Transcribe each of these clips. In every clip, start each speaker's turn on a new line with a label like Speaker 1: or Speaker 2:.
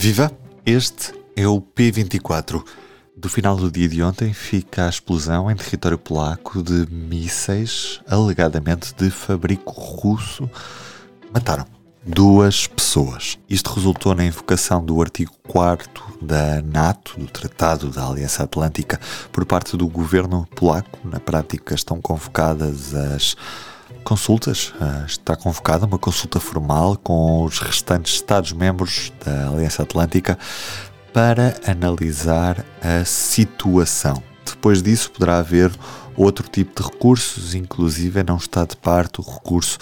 Speaker 1: Viva! Este é o P24. Do final do dia de ontem fica a explosão em território polaco de mísseis alegadamente de fabrico russo. Mataram duas pessoas. Isto resultou na invocação do artigo 4 da NATO, do Tratado da Aliança Atlântica, por parte do governo polaco. Na prática, estão convocadas as consultas. Ah, está convocada uma consulta formal com os restantes Estados-membros da Aliança Atlântica para analisar a situação. Depois disso, poderá haver outro tipo de recursos, inclusive não está de parte o recurso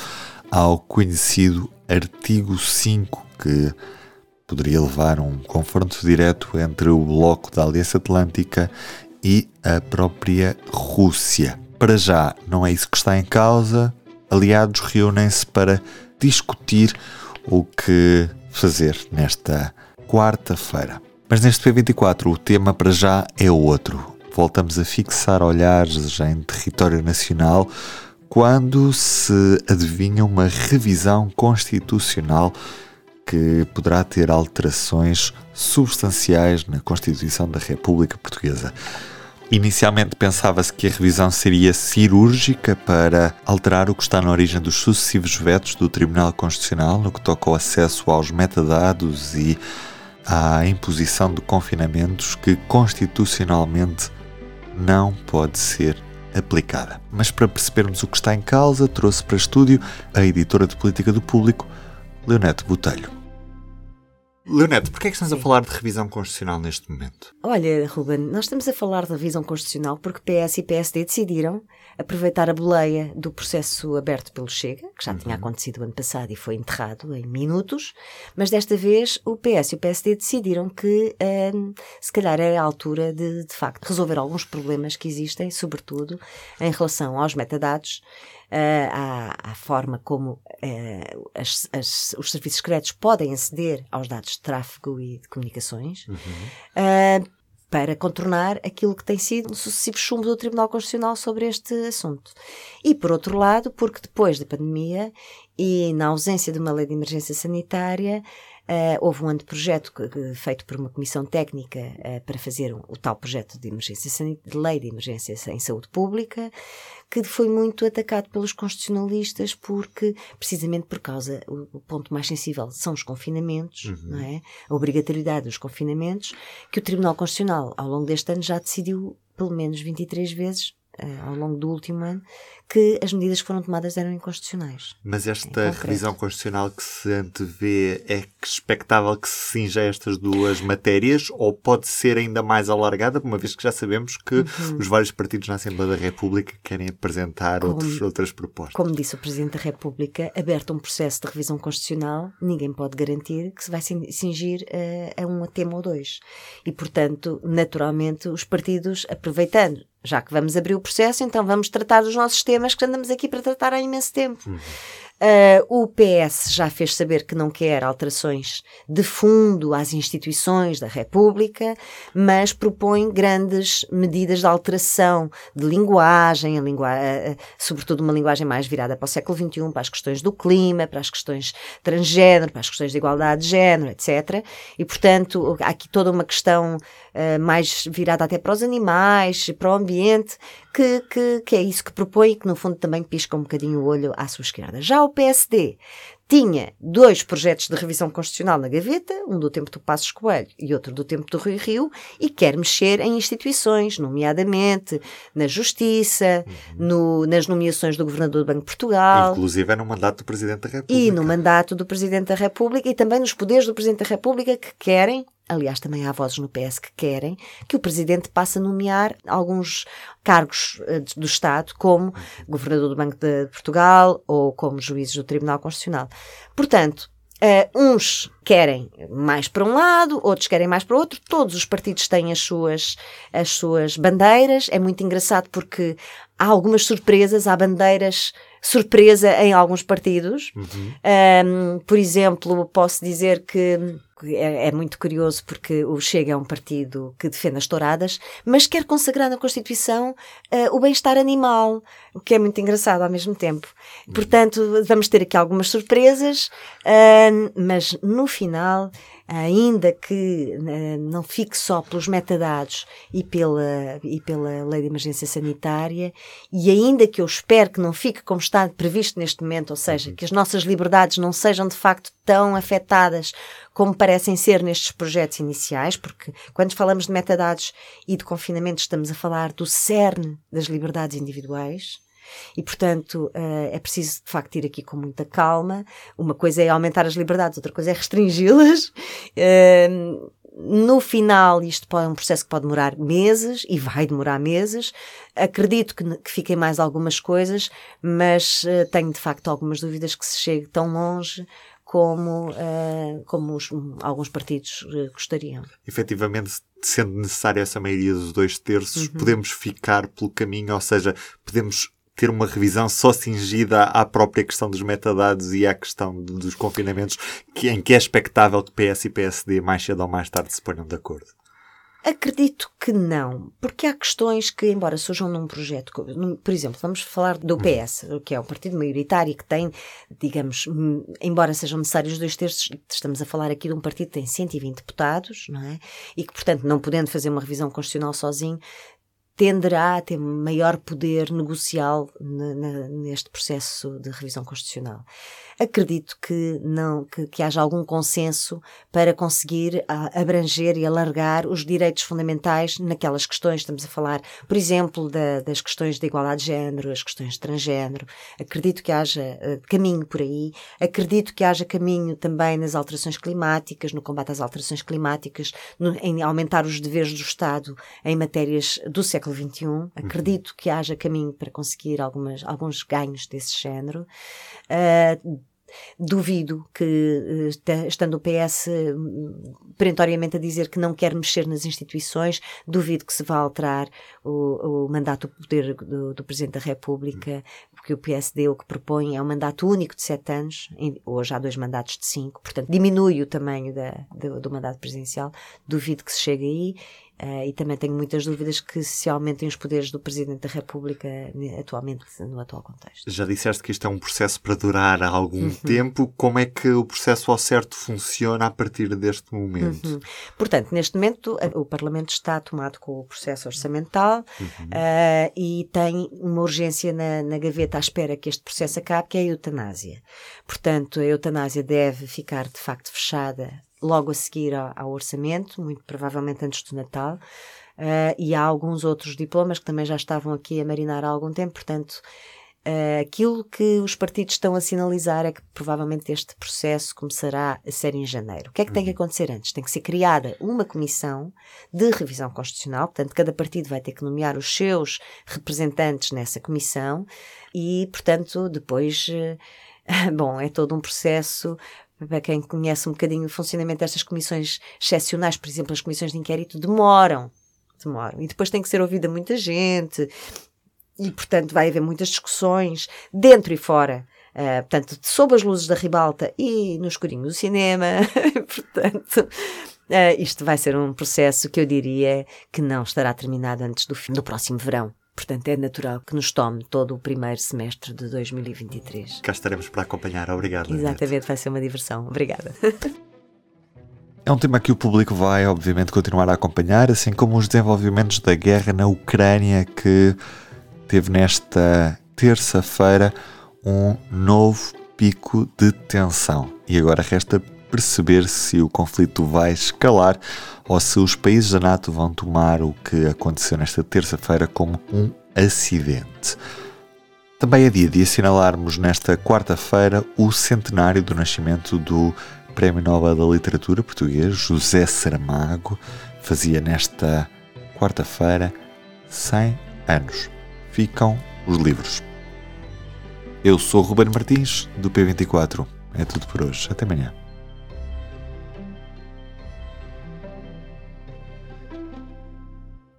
Speaker 1: ao conhecido artigo 5, que poderia levar a um confronto direto entre o bloco da Aliança Atlântica e a própria Rússia. Para já, não é isso que está em causa. Aliados reúnem-se para discutir o que fazer nesta quarta-feira. Mas neste P24 o tema para já é outro. Voltamos a fixar olhares em território nacional quando se adivinha uma revisão constitucional que poderá ter alterações substanciais na Constituição da República Portuguesa. Inicialmente pensava-se que a revisão seria cirúrgica para alterar o que está na origem dos sucessivos vetos do Tribunal Constitucional no que toca ao acesso aos metadados e à imposição de confinamentos que constitucionalmente não pode ser aplicada. Mas para percebermos o que está em causa, trouxe para estúdio a editora de política do público, Leonete Botelho. Leonete, porquê é que estamos a falar de revisão constitucional neste momento?
Speaker 2: Olha, Ruben, nós estamos a falar de revisão constitucional porque PS e PSD decidiram aproveitar a boleia do processo aberto pelo Chega, que já uhum. tinha acontecido ano passado e foi enterrado em minutos, mas desta vez o PS e o PSD decidiram que hum, se calhar era a altura de, de facto, resolver alguns problemas que existem, sobretudo em relação aos metadados uh, à, à, forma como uh, as, as, os serviços secretos podem aceder aos dados de tráfego e de comunicações. Uhum. Uh, para contornar aquilo que tem sido um sucessivo chumbo do Tribunal Constitucional sobre este assunto. E, por outro lado, porque depois da pandemia e na ausência de uma lei de emergência sanitária, Uh, houve um anteprojeto feito por uma comissão técnica uh, para fazer um, o tal projeto de, emergência de lei de emergência em saúde pública, que foi muito atacado pelos constitucionalistas porque, precisamente por causa, o, o ponto mais sensível são os confinamentos, uhum. não é? A obrigatoriedade dos confinamentos, que o Tribunal Constitucional, ao longo deste ano, já decidiu pelo menos 23 vezes ao longo do último ano, que as medidas que foram tomadas eram inconstitucionais.
Speaker 1: Mas esta revisão constitucional que se antevê é expectável que se cinja estas duas matérias ou pode ser ainda mais alargada, uma vez que já sabemos que uhum. os vários partidos na Assembleia da República querem apresentar como, outros, outras propostas?
Speaker 2: Como disse o Presidente da República, aberto um processo de revisão constitucional, ninguém pode garantir que se vai cingir a, a um tema ou dois. E, portanto, naturalmente, os partidos, aproveitando já que vamos abrir o processo, então vamos tratar dos nossos temas que andamos aqui para tratar há imenso tempo. Uhum. Uh, o PS já fez saber que não quer alterações de fundo às instituições da República, mas propõe grandes medidas de alteração de linguagem, lingu uh, sobretudo uma linguagem mais virada para o século XXI, para as questões do clima, para as questões transgênero, para as questões de igualdade de género, etc. E, portanto, há aqui toda uma questão uh, mais virada até para os animais, para o ambiente, que, que, que é isso que propõe e que, no fundo, também pisca um bocadinho o olho à sua esquerda. Já o PSD tinha dois projetos de revisão constitucional na gaveta, um do tempo do Passos Coelho e outro do tempo do Rui Rio, e quer mexer em instituições, nomeadamente na Justiça, uhum. no, nas nomeações do Governador do Banco de Portugal.
Speaker 1: Inclusive é no mandato do Presidente da República.
Speaker 2: E no mandato do Presidente da República e também nos poderes do Presidente da República que querem Aliás, também há vozes no PS que querem que o Presidente passe a nomear alguns cargos uh, do Estado, como Governador do Banco de Portugal ou como juízes do Tribunal Constitucional. Portanto, Uh, uns querem mais para um lado, outros querem mais para o outro. Todos os partidos têm as suas, as suas bandeiras. É muito engraçado porque há algumas surpresas, há bandeiras surpresa em alguns partidos. Uhum. Um, por exemplo, posso dizer que é, é, muito curioso porque o Chega é um partido que defende as touradas, mas quer consagrar na Constituição uh, o bem-estar animal, o que é muito engraçado ao mesmo tempo. Portanto, vamos ter aqui algumas surpresas, uh, mas no final ainda que uh, não fique só pelos metadados e pela, e pela lei de emergência sanitária, e ainda que eu espero que não fique como está previsto neste momento, ou seja, que as nossas liberdades não sejam de facto tão afetadas como parecem ser nestes projetos iniciais, porque quando falamos de metadados e de confinamento estamos a falar do cerne das liberdades individuais, e, portanto, uh, é preciso, de facto, ir aqui com muita calma. Uma coisa é aumentar as liberdades, outra coisa é restringi-las. Uh, no final, isto pode, é um processo que pode demorar meses e vai demorar meses. Acredito que, que fiquem mais algumas coisas, mas uh, tenho de facto algumas dúvidas que se chegue tão longe como, uh, como os, alguns partidos uh, gostariam.
Speaker 1: Efetivamente, sendo necessária essa maioria dos dois terços, uhum. podemos ficar pelo caminho, ou seja, podemos ter uma revisão só cingida à própria questão dos metadados e à questão dos confinamentos, que, em que é expectável que PS e PSD mais cedo ou mais tarde se ponham de acordo?
Speaker 2: Acredito que não, porque há questões que, embora surjam num projeto, por exemplo, vamos falar do PS, que é o partido maioritário que tem, digamos, embora sejam necessários dois terços, estamos a falar aqui de um partido que tem 120 deputados, não é? E que, portanto, não podendo fazer uma revisão constitucional sozinho, tenderá a ter maior poder negocial neste processo de revisão constitucional acredito que não que, que haja algum consenso para conseguir abranger e alargar os direitos fundamentais naquelas questões. Estamos a falar, por exemplo, da, das questões de igualdade de género, as questões de transgênero. Acredito que haja uh, caminho por aí. Acredito que haja caminho também nas alterações climáticas, no combate às alterações climáticas, no, em aumentar os deveres do Estado em matérias do século XXI. Acredito que haja caminho para conseguir algumas, alguns ganhos desse género. Uh, Duvido que, eh, estando o PS hum, perentoriamente a dizer que não quer mexer nas instituições, duvido que se vá alterar o, o mandato do poder do, do, Presidente da República, porque o PSD o que propõe é um mandato único de sete anos, hoje há dois mandatos de cinco, portanto diminui o tamanho da, do, do mandato presidencial. Duvido que se chegue aí Uh, e também tenho muitas dúvidas que se aumentem os poderes do Presidente da República atualmente, no atual contexto.
Speaker 1: Já disseste que isto é um processo para durar há algum uhum. tempo. Como é que o processo ao certo funciona a partir deste momento? Uhum.
Speaker 2: Portanto, neste momento, o Parlamento está tomado com o processo orçamental uhum. uh, e tem uma urgência na, na gaveta à espera que este processo acabe, que é a eutanásia. Portanto, a eutanásia deve ficar de facto fechada logo a seguir ao, ao orçamento, muito provavelmente antes do Natal. Uh, e há alguns outros diplomas que também já estavam aqui a marinar há algum tempo, portanto, uh, aquilo que os partidos estão a sinalizar é que provavelmente este processo começará a ser em janeiro. O que é que tem que uhum. acontecer antes? Tem que ser criada uma comissão de revisão constitucional, portanto, cada partido vai ter que nomear os seus representantes nessa comissão e, portanto, depois. Uh, bom, é todo um processo para quem conhece um bocadinho o funcionamento destas comissões excepcionais, por exemplo, as comissões de inquérito, demoram. Demoram. E depois tem que ser ouvida muita gente. E, portanto, vai haver muitas discussões dentro e fora. Uh, portanto, sob as luzes da ribalta e no escurinho do cinema. portanto, uh, isto vai ser um processo que eu diria que não estará terminado antes do fim do próximo verão. Portanto, é natural que nos tome todo o primeiro semestre de 2023.
Speaker 1: Cá estaremos para acompanhar. Obrigado.
Speaker 2: Exatamente, vai ser uma diversão. Obrigada.
Speaker 1: É um tema que o público vai, obviamente, continuar a acompanhar, assim como os desenvolvimentos da guerra na Ucrânia, que teve nesta terça-feira um novo pico de tensão. E agora resta perceber se o conflito vai escalar ou se os países da NATO vão tomar o que aconteceu nesta terça-feira como um acidente. Também é dia de assinalarmos nesta quarta-feira o centenário do nascimento do Prémio Nobel da Literatura português, José Saramago. Fazia nesta quarta-feira 100 anos. Ficam os livros. Eu sou Ruben Martins, do P24. É tudo por hoje. Até amanhã.